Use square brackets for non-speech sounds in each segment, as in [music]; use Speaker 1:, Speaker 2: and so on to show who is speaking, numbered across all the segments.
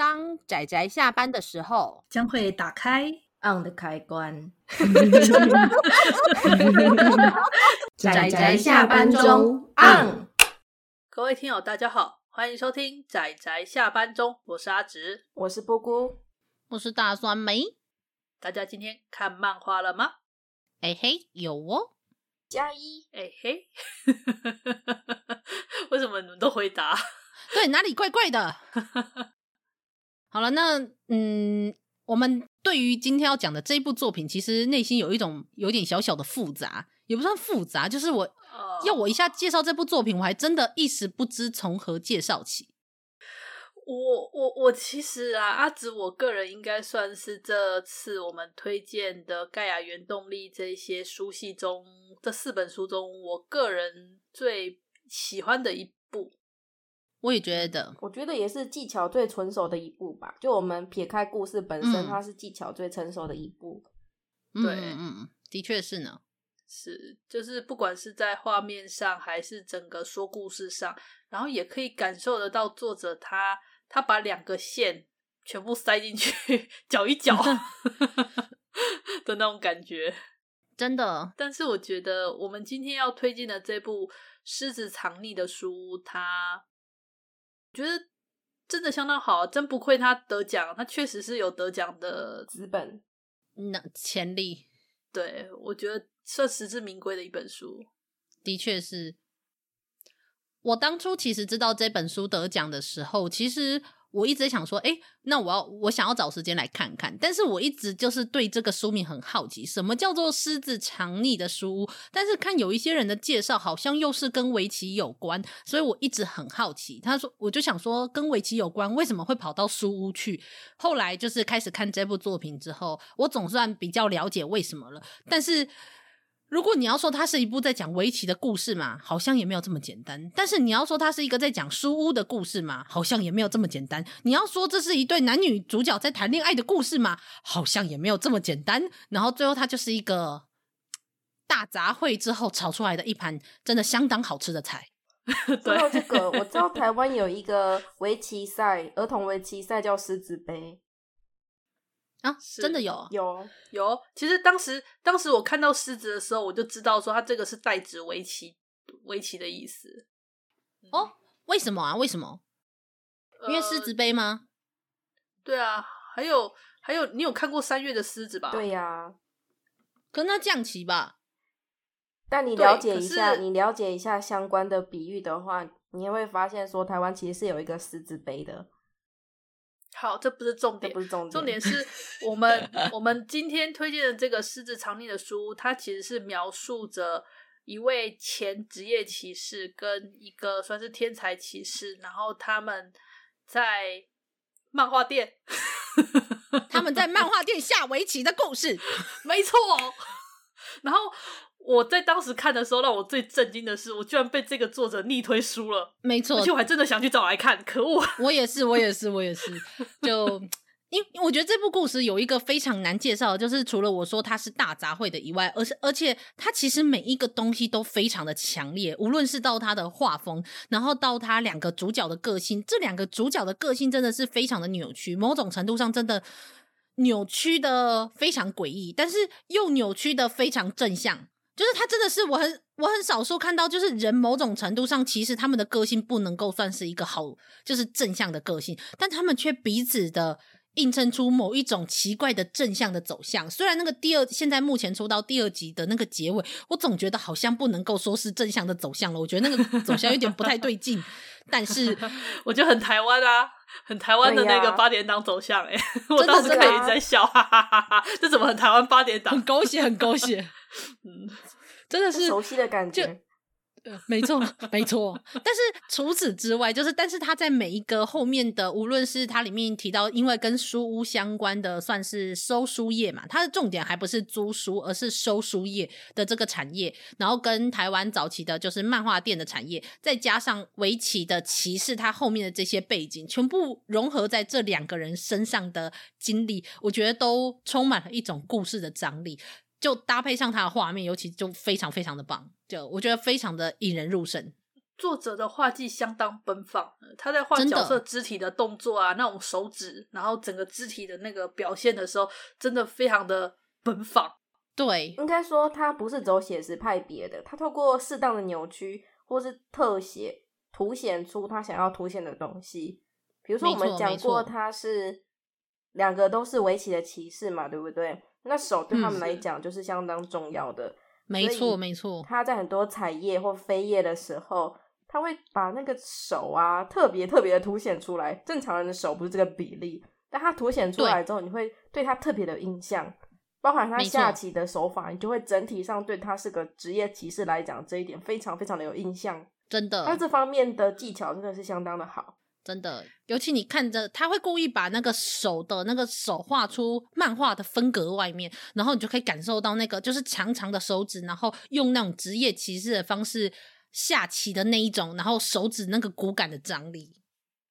Speaker 1: 当仔仔下班的时候，
Speaker 2: 将会打开
Speaker 3: on 的开关。[laughs]
Speaker 1: 仔仔下班中 on。
Speaker 2: 各位听友，大家好，欢迎收听仔仔下班中，我是阿直，
Speaker 3: 我是波姑，
Speaker 1: 我是大酸梅。
Speaker 2: 大家今天看漫画了吗？
Speaker 1: 哎嘿，有哦，
Speaker 3: 加一。
Speaker 2: 哎嘿，[laughs] 为什么你们都回答？
Speaker 1: 对，哪里怪怪的？[laughs] 好了，那嗯，我们对于今天要讲的这一部作品，其实内心有一种有点小小的复杂，也不算复杂，就是我、uh, 要我一下介绍这部作品，我还真的一时不知从何介绍起。
Speaker 2: 我我我其实啊，阿紫，我个人应该算是这次我们推荐的《盖亚原动力》这些书系中这四本书中，我个人最喜欢的一部。
Speaker 1: 我也觉得，
Speaker 3: 我觉得也是技巧最成熟的一步吧。就我们撇开故事本身，嗯、它是技巧最成熟的一步。
Speaker 1: 对，嗯嗯，的确是呢。
Speaker 2: 是，就是不管是在画面上，还是整个说故事上，然后也可以感受得到作者他他把两个线全部塞进去 [laughs] 搅一搅 [laughs] 的那种感觉，[laughs]
Speaker 1: 真的。
Speaker 2: 但是我觉得我们今天要推荐的这部《狮子藏匿的书》，它。觉得真的相当好，真不愧他得奖，他确实是有得奖的
Speaker 3: 资本，
Speaker 1: 那潜力。
Speaker 2: 对，我觉得算实至名归的一本书，
Speaker 1: 的确是。我当初其实知道这本书得奖的时候，其实。我一直想说，哎，那我要我想要找时间来看看，但是我一直就是对这个书名很好奇，什么叫做狮子藏匿的书屋？但是看有一些人的介绍，好像又是跟围棋有关，所以我一直很好奇。他说，我就想说，跟围棋有关，为什么会跑到书屋去？后来就是开始看这部作品之后，我总算比较了解为什么了。但是。如果你要说它是一部在讲围棋的故事嘛，好像也没有这么简单。但是你要说它是一个在讲书屋的故事嘛，好像也没有这么简单。你要说这是一对男女主角在谈恋爱的故事嘛，好像也没有这么简单。然后最后它就是一个大杂烩之后炒出来的一盘真的相当好吃的菜。[laughs]
Speaker 3: 说到这个，我知道台湾有一个围棋赛，[laughs] 儿童围棋赛叫狮子杯。
Speaker 1: 啊，真的有
Speaker 3: 有
Speaker 2: 有！其实当时当时我看到狮子的时候，我就知道说它这个是代指围棋围棋的意思。
Speaker 1: 哦，为什么啊？为什么？因为狮子杯吗？
Speaker 2: 呃，对啊，还有还有，你有看过三月的狮子吧？
Speaker 3: 对呀，啊，
Speaker 1: 跟他降棋吧。
Speaker 3: 但你了解一下，你了解一下相关的比喻的话，你也会发现说，台湾其实是有一个狮子杯的。
Speaker 2: 好，这不是重点，
Speaker 3: 不是重点。
Speaker 2: 重点是我们我们今天推荐的这个《狮子藏匿的书》，它其实是描述着一位前职业骑士跟一个算是天才骑士，然后他们在漫画店，
Speaker 1: 他们在漫画店下围棋的故事，[laughs]
Speaker 2: 没错。然后。我在当时看的时候，让我最震惊的是，我居然被这个作者逆推书了。
Speaker 1: 没错，
Speaker 2: 而且我还真的想去找来看。可恶！
Speaker 1: 我也是，我也是，我也是。就因我觉得这部故事有一个非常难介绍，就是除了我说它是大杂烩的以外，而是而且它其实每一个东西都非常的强烈，无论是到它的画风，然后到它两个主角的个性，这两个主角的个性真的是非常的扭曲，某种程度上真的扭曲的非常诡异，但是又扭曲的非常正向。就是他真的是我很我很少数看到，就是人某种程度上，其实他们的个性不能够算是一个好，就是正向的个性，但他们却彼此的映衬出某一种奇怪的正向的走向。虽然那个第二现在目前出到第二集的那个结尾，我总觉得好像不能够说是正向的走向了，我觉得那个走向有点不太对劲。[laughs] 但是 [laughs]
Speaker 2: 我觉得很台湾啊，很台湾的那个八点档走向，欸，哎，我当时可以在笑，哈哈哈哈，这怎么很台湾八点档？
Speaker 1: 很狗血，很狗血。[laughs] 嗯，真的是
Speaker 3: 熟悉的感觉。
Speaker 1: 没错，没错。但是除此之外，就是，但是他在每一个后面的，无论是它里面提到，因为跟书屋相关的，算是收书业嘛，它的重点还不是租书，而是收书业的这个产业。然后跟台湾早期的，就是漫画店的产业，再加上围棋的棋士，他后面的这些背景，全部融合在这两个人身上的经历，我觉得都充满了一种故事的张力。就搭配上它的画面，尤其就非常非常的棒，就我觉得非常的引人入胜。
Speaker 2: 作者的画技相当奔放，他在画角色肢体的动作啊，那种手指，然后整个肢体的那个表现的时候，真的非常的奔放。
Speaker 1: 对，
Speaker 3: 应该说他不是走写实派别的，他透过适当的扭曲或是特写，凸显出他想要凸显的东西。比如说我们讲过，他是两个都是围棋的骑士嘛，对不对？那手对他们来讲就是相当重要的。
Speaker 1: 没错，没错。
Speaker 3: 他在很多彩页或飞页的时候，他会把那个手啊特别特别的凸显出来。正常人的手不是这个比例，但他凸显出来之后，你会对他特别的印象。包含他下棋的手法，你就会整体上对他是个职业棋士来讲，这一点非常非常的有印象。
Speaker 1: 真的，
Speaker 3: 他这方面的技巧真的是相当的好。
Speaker 1: 真的，尤其你看着他会故意把那个手的那个手画出漫画的风格外面，然后你就可以感受到那个就是长长的手指，然后用那种职业棋士的方式下棋的那一种，然后手指那个骨感的张力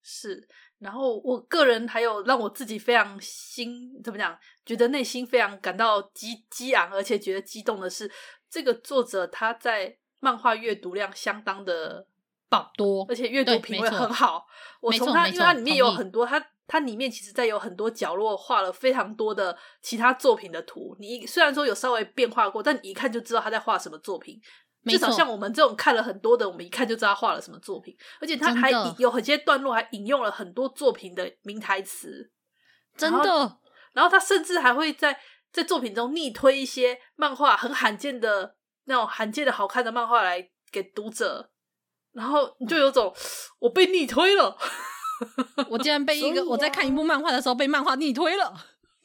Speaker 2: 是。然后我个人还有让我自己非常心怎么讲，觉得内心非常感到激激昂，而且觉得激动的是，这个作者他在漫画阅读量相当的棒
Speaker 1: 多，
Speaker 2: 而且阅读品味很好。我从它，因为它里面有很多，它它里面其实在有很多角落画了非常多的其他作品的图。你虽然说有稍微变化过，但你一看就知道他在画什么作品。至少像我们这种看了很多的，我们一看就知道他画了什么作品，而且他还有很些段落还引用了很多作品的名台词，
Speaker 1: 真的。
Speaker 2: 然后他甚至还会在在作品中逆推一些漫画很罕见的那种罕见的好看的漫画来给读者，然后你就有种我被逆推了，[laughs]
Speaker 1: 我竟然被一个我在看一部漫画的时候被漫画逆推了。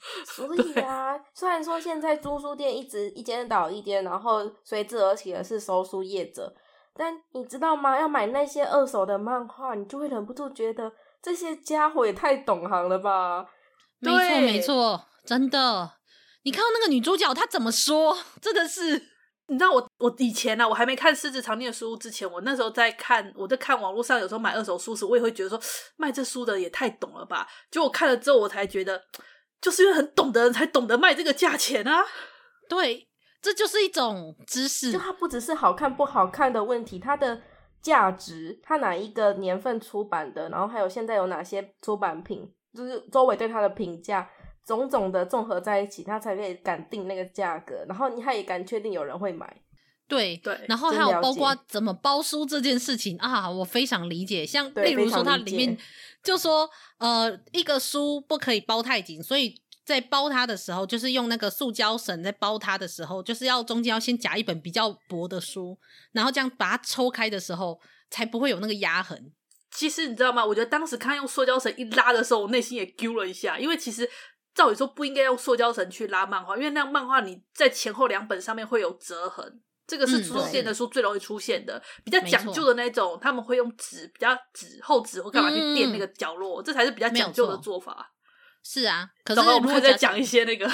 Speaker 1: [laughs]
Speaker 3: 所以啊，虽然说现在租书店一直一间倒一间，然后随之而起的是收书业者，但你知道吗？要买那些二手的漫画，你就会忍不住觉得这些家伙也太懂行了吧？
Speaker 1: 没错，没错，真的。你看到那个女主角她怎么说？真的是，
Speaker 2: 你知道我我以前呢、啊，我还没看《狮子藏匿的书》之前，我那时候在看，我在看网络上有时候买二手书时，我也会觉得说卖这书的也太懂了吧？结果我看了之后，我才觉得。就是因为很懂的人才懂得卖这个价钱啊！
Speaker 1: 对，这就是一种知识。
Speaker 3: 就它不只是好看不好看的问题，它的价值，它哪一个年份出版的，然后还有现在有哪些出版品，就是周围对它的评价，种种的综合在一起，他才可以敢定那个价格。然后你还也敢确定有人会买。
Speaker 1: 对对，然后还有包括怎么包书这件事情啊，我非常理解。像例如说，它里面就说，呃，一个书不可以包太紧，所以在包它的时候，就是用那个塑胶绳在包它的时候，就是要中间要先夹一本比较薄的书，然后这样把它抽开的时候，才不会有那个压痕。
Speaker 2: 其实你知道吗？我觉得当时看用塑胶绳一拉的时候，我内心也揪了一下，因为其实照理说不应该用塑胶绳去拉漫画，因为那样漫画你在前后两本上面会有折痕。这个是书店的书最容易出现的，嗯、比较讲究的那种，他们会用纸比较纸厚纸或干嘛去垫那个角落，嗯，这才是比较讲究的做法。
Speaker 1: 是啊，可是我
Speaker 2: 们会再讲一些那个，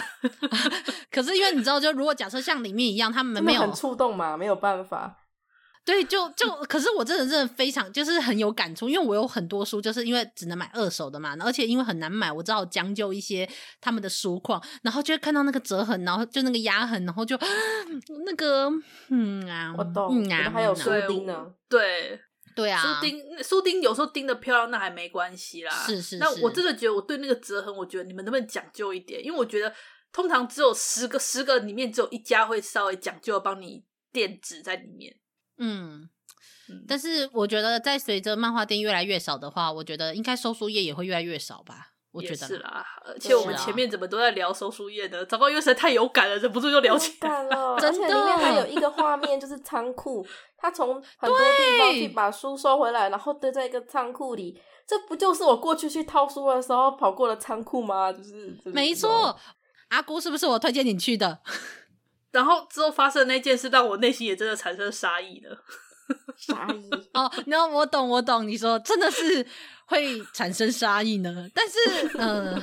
Speaker 2: [laughs]
Speaker 1: 可是因为你知道，就如果假设像里面一样，他们没有
Speaker 3: 很触动嘛，没有办法。
Speaker 1: 对，就就，可是我真的真的非常就是很有感触，因为我有很多书，就是因为只能买二手的嘛，而且因为很难买，我只好将就一些他们的书况，然后就会看到那个折痕，然后就那个压痕，然后就那个嗯啊，
Speaker 3: 我懂，嗯啊，还有书钉呢，
Speaker 2: 对
Speaker 1: 对啊，
Speaker 2: 书钉书钉有时候钉的漂亮，那还没关系啦，
Speaker 1: 是，是是，
Speaker 2: 那我真的觉得我对那个折痕，我觉得你们能不能讲究一点？因为我觉得通常只有十个十个里面只有一家会稍微讲究帮你垫纸在里面。
Speaker 1: 嗯，但是我觉得，在随着漫画店越来越少的话，我觉得应该收书业也会越来越少吧。我觉得
Speaker 2: 是啦，而且我们前面怎么都在聊收书业的，糟糕，因为实在太有感了，忍不住就聊起来
Speaker 3: 了。而且里面还有一个画面，就是仓库，他从很多地方去把书收回来，然后堆在一个仓库里。这不就是我过去去掏书的时候跑过的仓库吗？就是
Speaker 1: 没错，阿姑是不是我推荐你去的？
Speaker 2: 然后之后发生的那件事，让我内心也真的产生杀意了。[laughs]
Speaker 3: 杀意
Speaker 1: 哦，那我懂，我懂。你说真的是会产生杀意呢？但是，嗯、呃，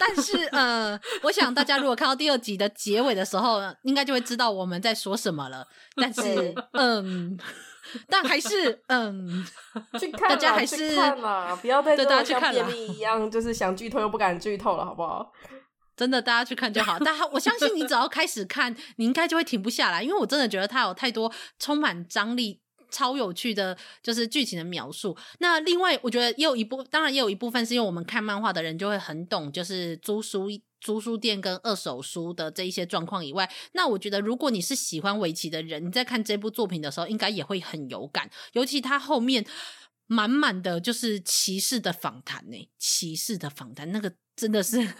Speaker 1: 但是，呃，我想大家如果看到第二集的结尾的时候，应该就会知道我们在说什么了。但是，嗯，但还是，嗯，
Speaker 3: 去看，
Speaker 1: 大家还是
Speaker 3: 看嘛，不要再
Speaker 1: 对大家去看
Speaker 3: 便秘一样，就是想剧透又不敢剧透了，好不好？
Speaker 1: 真的，大家去看就好。但我相信你只要开始看，你应该就会停不下来，因为我真的觉得它有太多充满张力、超有趣的，就是剧情的描述。那另外，我觉得也有一部，当然也有一部分是因为我们看漫画的人就会很懂，就是租书、租书店跟二手书的这一些状况以外，那我觉得如果你是喜欢围棋的人，你在看这部作品的时候，应该也会很有感，尤其他后面满满的就是骑士的访谈呢，骑士的访谈那个真的是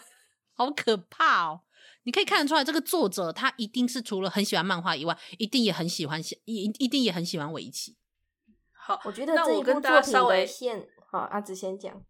Speaker 1: 好可怕哦。你可以看得出来，这个作者他一定是除了很喜欢漫画以外，一定也很喜欢，一一定也很喜欢围棋。
Speaker 2: 好，
Speaker 3: 我觉得这一部作品的线，好，阿紫先讲，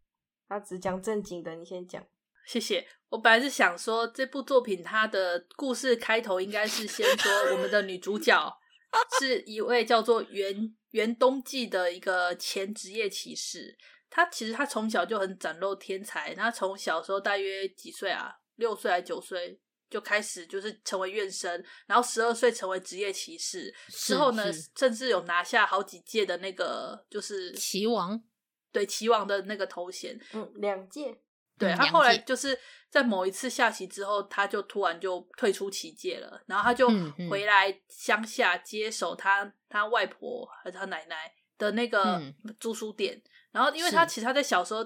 Speaker 3: 阿紫讲正经的，你先讲。
Speaker 2: 谢谢。我本来是想说，这部作品它的故事开头应该是先说我们的女主角 [laughs] 是一位叫做袁袁冬季的一个前职业骑士。她其实她从小就很展露天才，她从小时候大约几岁啊？六岁还九岁？就开始就是成为院生，然后十二岁成为职业骑士，之后呢，甚至有拿下好几届的那个就是
Speaker 1: 棋王，
Speaker 2: 对棋王的那个头衔，
Speaker 3: 嗯，两届。
Speaker 2: 对，他后来就是在某一次下棋之后，他就突然就退出棋界了，然后他就回来乡下接手他他外婆和他奶奶的那个租书店，然后因为他其实他在小时候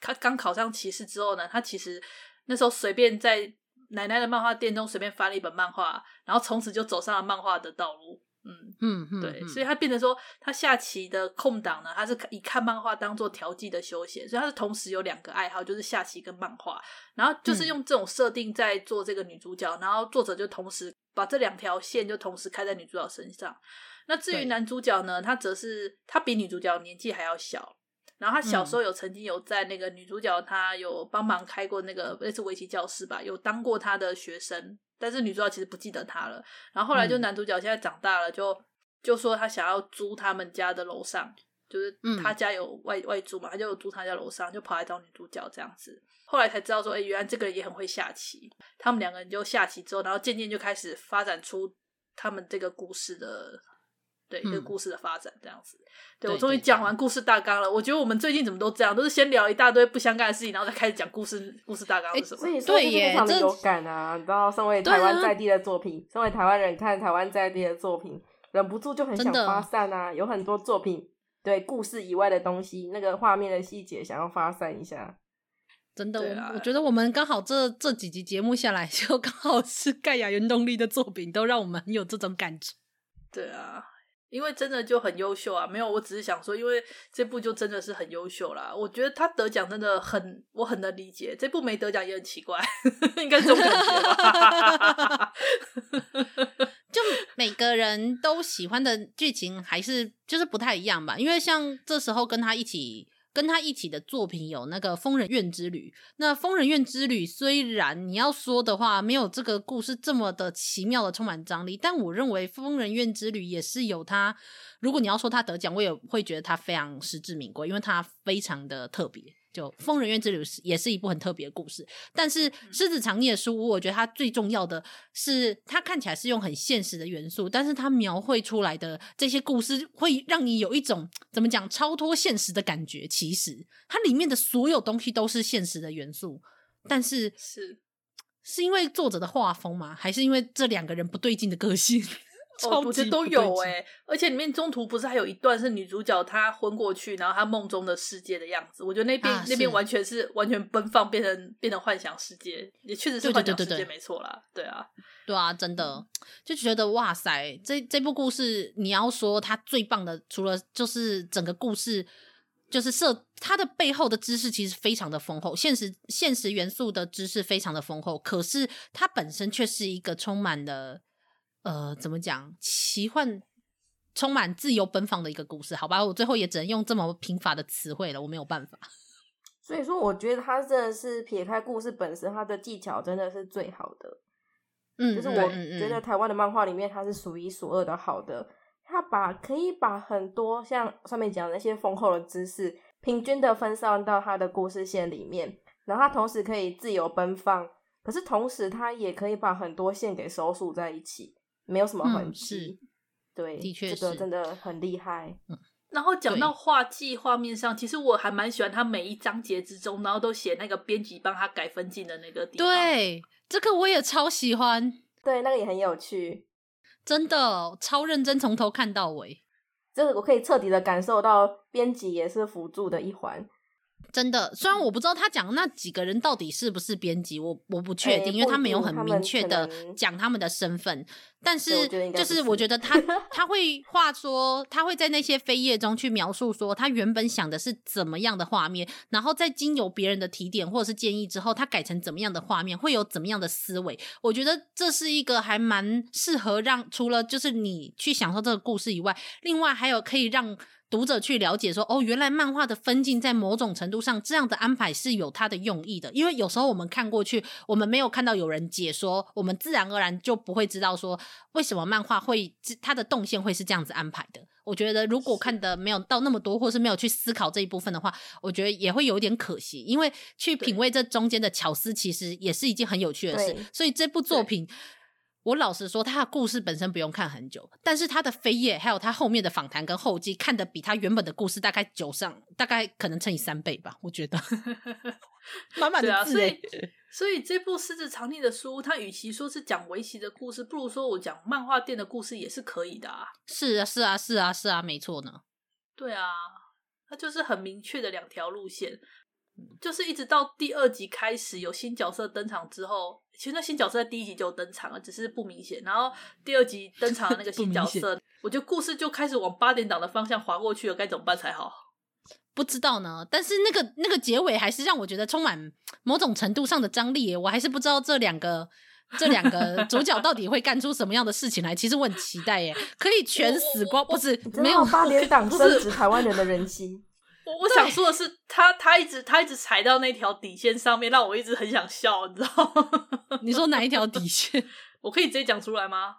Speaker 2: 他刚考上骑士之后呢，他其实那时候随便在。奶奶的漫画店中随便翻了一本漫画，然后从此就走上了漫画的道路。嗯嗯嗯，对，所以他变成说，他下棋的空档呢，他是以看漫画当做调剂的休闲，所以他是同时有两个爱好，就是下棋跟漫画。然后就是用这种设定在做这个女主角，然后作者就同时把这两条线就同时开在女主角身上。那至于男主角呢，他则是他比女主角年纪还要小。然后他小时候有曾经有在那个女主角，她有帮忙开过那个类似围棋教室吧，有当过她的学生，但是女主角其实不记得他了。然后后来就男主角现在长大了，就就说他想要租他们家的楼上，就是他家有外外租嘛，他就租他家楼上，就跑来找女主角这样子。后来才知道说，哎，原来这个人也很会下棋。他们两个人就下棋之后，然后渐渐就开始发展出他们这个故事的。对，这个故事的发展这样子。嗯、对，我终于讲完故事大纲了。我觉得我们最近怎么都这样，都是先聊一大堆不相干的事情，然后再开始讲故事。故事大纲是什么？
Speaker 3: 所以说非常的有感啊！你知道，身为台湾在地的作品，啊、身为台湾人看台湾在地的作品，忍不住就很想发散啊。有很多作品，对故事以外的东西，那个画面的细节，想要发散一下。
Speaker 1: 真的，我我觉得我们刚好这这几集节目下来，就刚好是盖亚原动力的作品，都让我们很有这种感觉。
Speaker 2: 对啊。因为真的就很优秀啊，没有，我只是想说，因为这部就真的是很优秀啦。我觉得他得奖真的很，我很能理解。这部没得奖也很奇怪，[laughs] 应该是这种感觉吧。[laughs]
Speaker 1: 就每个人都喜欢的剧情还是就是不太一样吧，因为像这时候跟他一起。跟他一起的作品有那个《疯人院之旅》。那《疯人院之旅》虽然你要说的话没有这个故事这么的奇妙的充满张力，但我认为《疯人院之旅》也是有他。如果你要说他得奖，我也会觉得他非常实至名归，因为他非常的特别。就《疯人院之旅》也是一部很特别的故事，但是《狮子长夜书屋》，我觉得它最重要的是，它看起来是用很现实的元素，但是它描绘出来的这些故事，会让你有一种怎么讲超脱现实的感觉。其实它里面的所有东西都是现实的元素，但是是是因为作者的画风吗？还是因为这两个人不对劲的个性？
Speaker 2: 哦，我觉得都有哎、欸，而且里面中途不是还有一段是女主角她昏过去，然后她梦中的世界的样子。我觉得那边、啊、那边完全是完全奔放，变成变成幻想世界，也确实是幻想世界，没错啦。对啊，
Speaker 1: 对啊，真的就觉得哇塞，这这部故事你要说它最棒的，除了就是整个故事，就是设它的背后的知识其实非常的丰厚，现实现实元素的知识非常的丰厚，可是它本身却是一个充满了。呃，怎么讲？奇幻、充满自由奔放的一个故事，好吧？我最后也只能用这么贫乏的词汇了，我没有办法。[laughs]
Speaker 3: 所以说，我觉得他真的是撇开故事本身，他的技巧真的是最好的。嗯，就是我觉得台湾的漫画里面，他是数一数二的好的。他把可以把很多像上面讲的那些丰厚的知识，平均的分散到他的故事线里面，然后他同时可以自由奔放，可是同时他也可以把很多线给收束在一起。没有什么痕迹，嗯、对，的确是，这个真的很厉害。
Speaker 2: 嗯、然后讲到画技画面上，其实我还蛮喜欢他每一章节之中，然后都写那个编辑帮他改分镜的那个地方。
Speaker 1: 对，这个我也超喜欢。
Speaker 3: 对，那个也很有趣，
Speaker 1: 真的超认真，从头看到尾。
Speaker 3: 这个我可以彻底的感受到，编辑也是辅助的一环。
Speaker 1: 真的，虽然我不知道他讲的那几个人到底是不是编辑，我我不确定，欸、因为他没有很明确的讲他们的身份。但是，就是我觉得他他会话说，他会在那些扉页中去描述说，他原本想的是怎么样的画面，然后在经由别人的提点或者是建议之后，他改成怎么样的画面，会有怎么样的思维。我觉得这是一个还蛮适合让除了就是你去享受这个故事以外，另外还有可以让。读者去了解说，哦，原来漫画的分镜在某种程度上这样的安排是有它的用意的。因为有时候我们看过去，我们没有看到有人解说，我们自然而然就不会知道说为什么漫画会它的动线会是这样子安排的。我觉得如果看的没有到那么多，或是没有去思考这一部分的话，我觉得也会有点可惜。因为去品味这中间的巧思，其实也是一件很有趣的事。所以这部作品。我老实说，他的故事本身不用看很久，但是他的扉页还有他后面的访谈跟后记，看得比他原本的故事大概久上，大概可能乘以三倍吧。我觉得 [laughs] 满满的字，
Speaker 2: 所以，所以这部《狮子藏匿的书》，它与其说是讲围棋的故事，不如说我讲漫画店的故事也是可以的啊。
Speaker 1: 是啊，是啊，是啊，是啊，没错呢。
Speaker 2: 对啊，它就是很明确的两条路线。就是一直到第二集开始有新角色登场之后，其实那新角色在第一集就登场了，只是不明显。然后第二集登场的那个 [laughs] 新角色，我觉得故事就开始往八点档的方向滑过去了，该怎么办才好？
Speaker 1: 不知道呢。但是那个那个结尾还是让我觉得充满某种程度上的张力耶。我还是不知道这两个这两个 [laughs] 主角到底会干出什么样的事情来。其实我很期待耶，可以全死光，不是没有
Speaker 3: 八点档升值台湾人的人气。
Speaker 2: 我我想说的是，他他一直他一直踩到那条底线上面，让我一直很想笑，你知道吗？[laughs]
Speaker 1: 你说哪一条底线？[laughs]
Speaker 2: 我可以直接讲出来吗？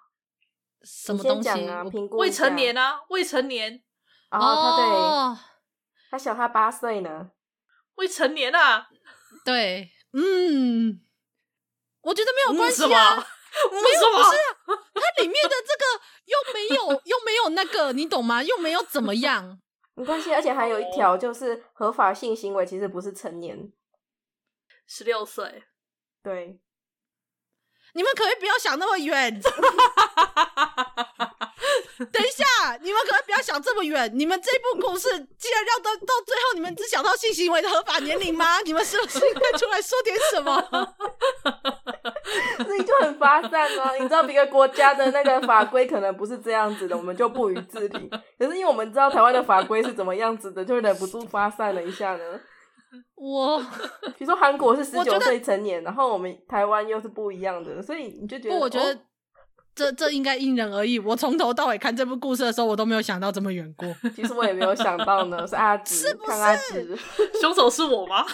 Speaker 1: 什么东西
Speaker 3: 啊？
Speaker 2: 未成年啊，未成年。
Speaker 3: 哦，他对，他小他八岁呢。
Speaker 2: 未成年啊？
Speaker 1: 对，嗯，我觉得没有关系啊，
Speaker 2: 嗯、
Speaker 1: 没有不是啊，它里面的这个又没有又没有那个，你懂吗？又没有怎么样。
Speaker 3: 没关系，而且还有一条，就是合法性行为其实不是成年，
Speaker 2: 十六岁。
Speaker 3: 对，
Speaker 1: 你们可不可以不要想那么远？[laughs] 等一下，你们可不可以不要想这么远？你们这部故事既然要到到最后，你们只想到性行为的合法年龄吗？你们是不是应该出来说点什
Speaker 3: 么？发散吗？[laughs] 你知道别个国家的那个法规可能不是这样子的，我们就不予置评。[laughs] 可是因为我们知道台湾的法规是怎么样子的，就忍不住发散了一下呢。
Speaker 1: 我 [laughs]
Speaker 3: 比如说韩国是十九岁成年，然后我们台湾又是不一样的，所以你就觉得，
Speaker 1: 我觉得。这这应该因人而异。我从头到尾看这部故事的时候，我都没有想到这么远过。
Speaker 3: 其实我也没有想到呢，是阿直，
Speaker 1: 是不是？
Speaker 3: 看阿直，
Speaker 2: 凶手是我吗？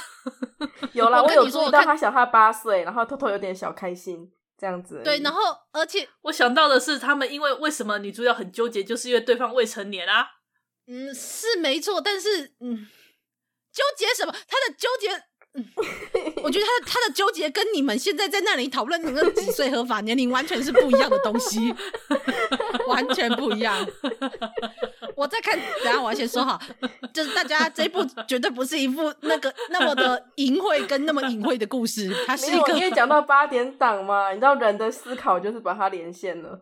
Speaker 3: 有啦，我，我有注意到他小他八岁，然后偷偷有点小开心这样子。
Speaker 1: 对，然后而且 [laughs]
Speaker 2: 我想到的是，他们因为为什么女主角很纠结，就是因为对方未成年啊。
Speaker 1: 嗯，是没错，但是嗯，纠结什么？他的纠结。嗯，我觉得他的他的纠结跟你们现在在那里讨论那个几岁合法年龄完全是不一样的东西，[laughs] 完全不一样。我在看，等下我要先说好，就是大家这一部绝对不是一部那个那么的淫秽跟那么隐晦的故事，它是一个。
Speaker 3: 因为讲到八点档嘛，你知道人的思考就是把它连线了。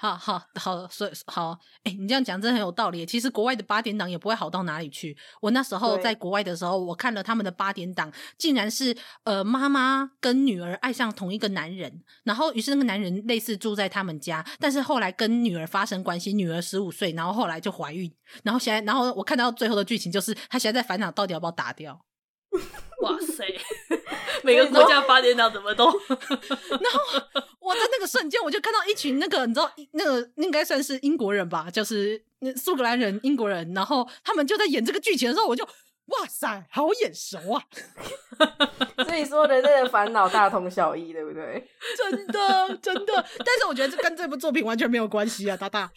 Speaker 1: 好好好，所以好，哎、欸，你这样讲真的很有道理。其实国外的八点档也不会好到哪里去。我那时候在国外的时候，我看了他们的八点档，竟然是呃妈妈跟女儿爱上同一个男人，然后于是那个男人类似住在他们家，但是后来跟女儿发生关系，女儿十五岁，然后后来就怀孕，然后现在，然后我看到最后的剧情就是他现在在烦恼到底要不要打掉。
Speaker 2: 哇塞！[laughs] 每个国家八点档怎么都？[laughs]
Speaker 1: 然后我在那个瞬间，我就看到一群那个，你知道，那个应该算是英国人吧，就是苏格兰人、英国人，然后他们就在演这个剧情的时候，我就哇塞，好眼熟啊！[laughs] [laughs]
Speaker 3: 所以说，人类的烦恼大同小异，对不对？[laughs]
Speaker 1: 真的，真的。但是我觉得这跟这部作品完全没有关系啊，大大。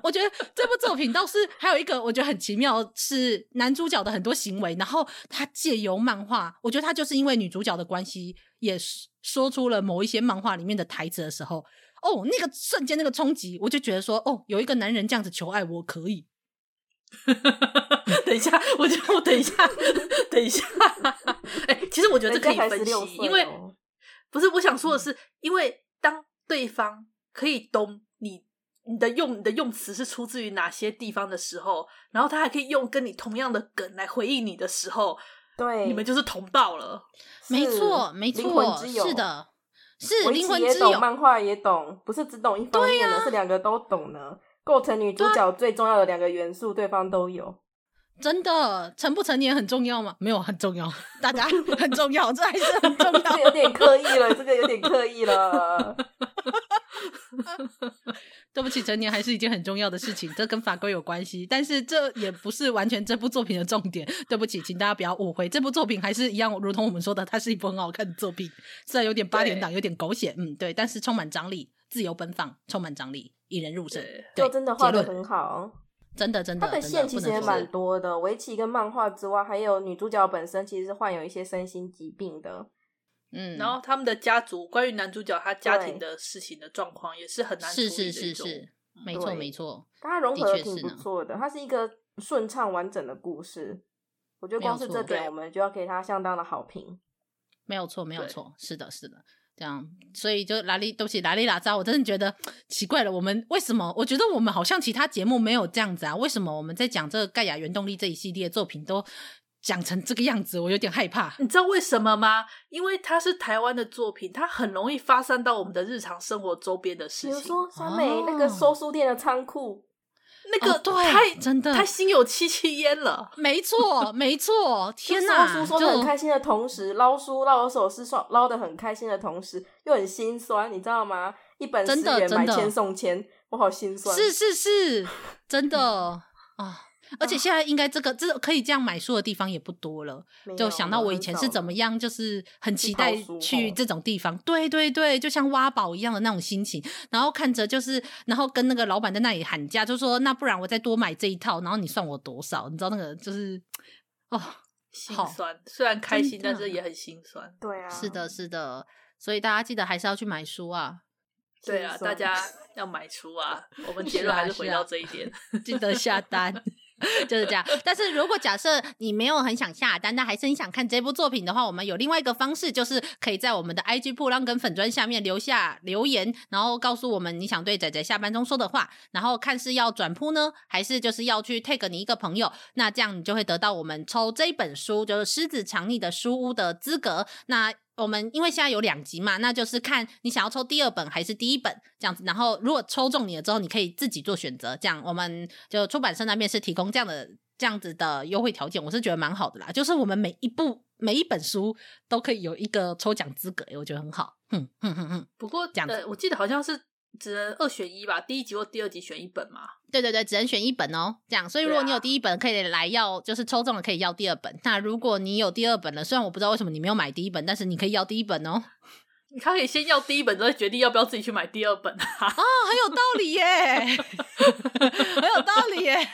Speaker 1: 我觉得这部作品倒是还有一个我觉得很奇妙，是男主角的很多行为，然后他借由漫画，我觉得他就是因为女主角的关系，也说出了某一些漫画里面的台词的时候，哦，那个瞬间那个冲击，我就觉得说，哦，有一个男人这样子求爱，我可以。[laughs]
Speaker 2: 等一下，我就我等一下，[laughs] 等一下。哎、欸，其实我觉得这可以分析，哦、因为不是我想说的是，因为当对方可以懂你。你的用你的用词是出自于哪些地方的时候，然后他还可以用跟你同样的梗来回应你的时候，
Speaker 3: 对，
Speaker 2: 你们就是同道了。
Speaker 1: 没错，没错，是的，是灵魂之友，
Speaker 3: 漫画也懂，不是只懂一方面的，啊、是两个都懂呢。构成女主角最重要的两个元素，对方都有。
Speaker 1: 真的，成不成年很重要吗？没有很重要，[laughs] 大家 [laughs] 很重要，这还是很重要。
Speaker 3: 这有点刻意了，这个有点刻意了。[laughs] [laughs]
Speaker 1: 对不起，成年还是一件很重要的事情，这跟法规有关系，但是这也不是完全这部作品的重点。对不起，请大家不要误会，这部作品还是一样，如同我们说的，它是一部很好看的作品，虽然有点八点档，有点狗血，嗯，对，但是充满张力，自由奔放，充满张力，引人入胜，
Speaker 3: 对真的画的很好。
Speaker 1: 真的，真的，
Speaker 3: 它的线其实也蛮多的。围棋跟漫画之外，还有女主角本身其实是患有一些身心疾病的。
Speaker 2: 嗯，然后他们的家族，关于男主角他家庭的事情的状况，也是很难处理的。
Speaker 1: 是是是是，没错没错。
Speaker 3: 但他融合的挺不错的，它是一个顺畅完整的故事。我觉得光是这点，我们就要给他相当的好评。
Speaker 1: 没有错，没有错，是的，是的。这样，所以就拉力，对不起，拉力拉扎，我真的觉得奇怪了。我们为什么？我觉得我们好像其他节目没有这样子啊？为什么我们在讲这个盖亚原动力这一系列作品都讲成这个样子？我有点害怕。
Speaker 2: 你知道为什么吗？因为它是台湾的作品，它很容易发散到我们的日常生活周边的事情。比如
Speaker 3: 说，酸梅那个收书店的仓库。
Speaker 2: 那个、哦、对，太真的太心有戚戚焉了。
Speaker 1: 没错，没错。[laughs] 天哪！
Speaker 3: 收书收的很开心的同时，捞书捞的手是说捞的很开心的同时，又很心酸，你知道吗？一本十元买千送千，我好心酸。
Speaker 1: 是是是，[laughs] 真的啊。哦而且现在应该这个这可以这样买书的地方也不多了，就想到我以前是怎么样，就是很期待去这种地方，对对对，就像挖宝一样的那种心情。然后看着就是，然后跟那个老板在那里喊价，就说那不然我再多买这一套，然后你算我多少？你知道那个就是哦，
Speaker 2: 心酸，虽然开心，但是也很心酸。
Speaker 3: 对啊，
Speaker 1: 是的，是的，所以大家记得还是要去买书啊。
Speaker 2: 对啊，大家要买书啊。我们 [laughs] 结论还是回到这一点，[laughs]
Speaker 1: 记得下单。[laughs] [laughs] 就是这样，但是如果假设你没有很想下单，但还是很想看这部作品的话，我们有另外一个方式，就是可以在我们的 IG 铺浪跟粉砖下面留下留言，然后告诉我们你想对仔仔下班中说的话，然后看是要转铺呢，还是就是要去 tag 你一个朋友，那这样你就会得到我们抽这本书，就是狮子藏匿的书屋的资格。那我们因为现在有两集嘛，那就是看你想要抽第二本还是第一本这样子。然后如果抽中你了之后，你可以自己做选择。这样我们就出版社那边是提供这样的这样子的优惠条件，我是觉得蛮好的啦。就是我们每一部每一本书都可以有一个抽奖资格，我觉得很好。哼哼哼哼。
Speaker 2: 不过这样子，呃，我记得好像是。只能二选一吧，第一集或第二集选一本嘛。
Speaker 1: 对对对，只能选一本哦。这样，所以如果你有第一本，可以来要，就是抽中了可以要第二本。那如果你有第二本了，虽然我不知道为什么你没有买第一本，但是你可以要第一本哦。[laughs]
Speaker 2: 你可以先要第一本，再决定要不要自己去买第二本啊。
Speaker 1: 哦，很有道理耶，[laughs] 很有道理耶。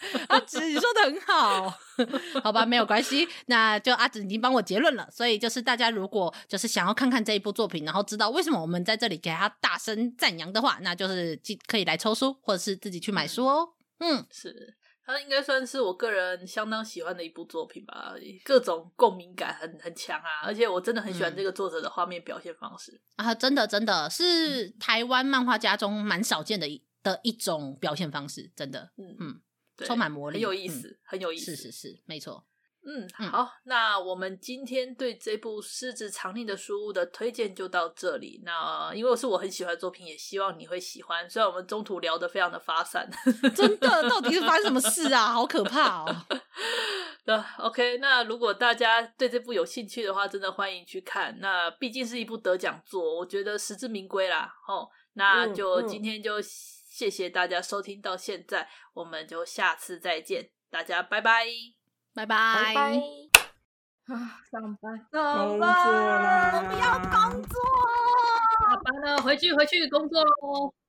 Speaker 1: [laughs] 阿紫，你说的很好，[laughs] 好吧，没有关系，那就阿紫已经帮我结论了。所以就是大家如果就是想要看看这一部作品，然后知道为什么我们在这里给他大声赞扬的话，那就是可以来抽书，或者是自己去买书哦。嗯，嗯
Speaker 2: 是，它应该算是我个人相当喜欢的一部作品吧，各种共鸣感很很强啊，而且我真的很喜欢这个作者的画面表现方式、
Speaker 1: 嗯、啊，真的真的是台湾漫画家中蛮少见的一的一种表现方式，真的，嗯嗯。充满魔力，
Speaker 2: 很有意思，
Speaker 1: 嗯、
Speaker 2: 很有意思，
Speaker 1: 是是是，没错。
Speaker 2: 嗯，好，嗯、那我们今天对这部《狮子藏匿的书屋》的推荐就到这里。那因为是我很喜欢的作品，也希望你会喜欢。虽然我们中途聊得非常的发散，
Speaker 1: 真的，到底是发生什么事啊？好可怕哦！[laughs]
Speaker 2: 对，OK。那如果大家对这部有兴趣的话，真的欢迎去看。那毕竟是一部得奖作，我觉得实至名归啦。哦，那就今天就。谢谢大家收听到现在，我们就下次再见，大家拜拜，
Speaker 1: 拜拜，
Speaker 3: 拜拜。[sighs]
Speaker 2: 啊，上班，
Speaker 3: 上班，
Speaker 1: 我们要工作，
Speaker 2: 下班了，回去，回去工作喽。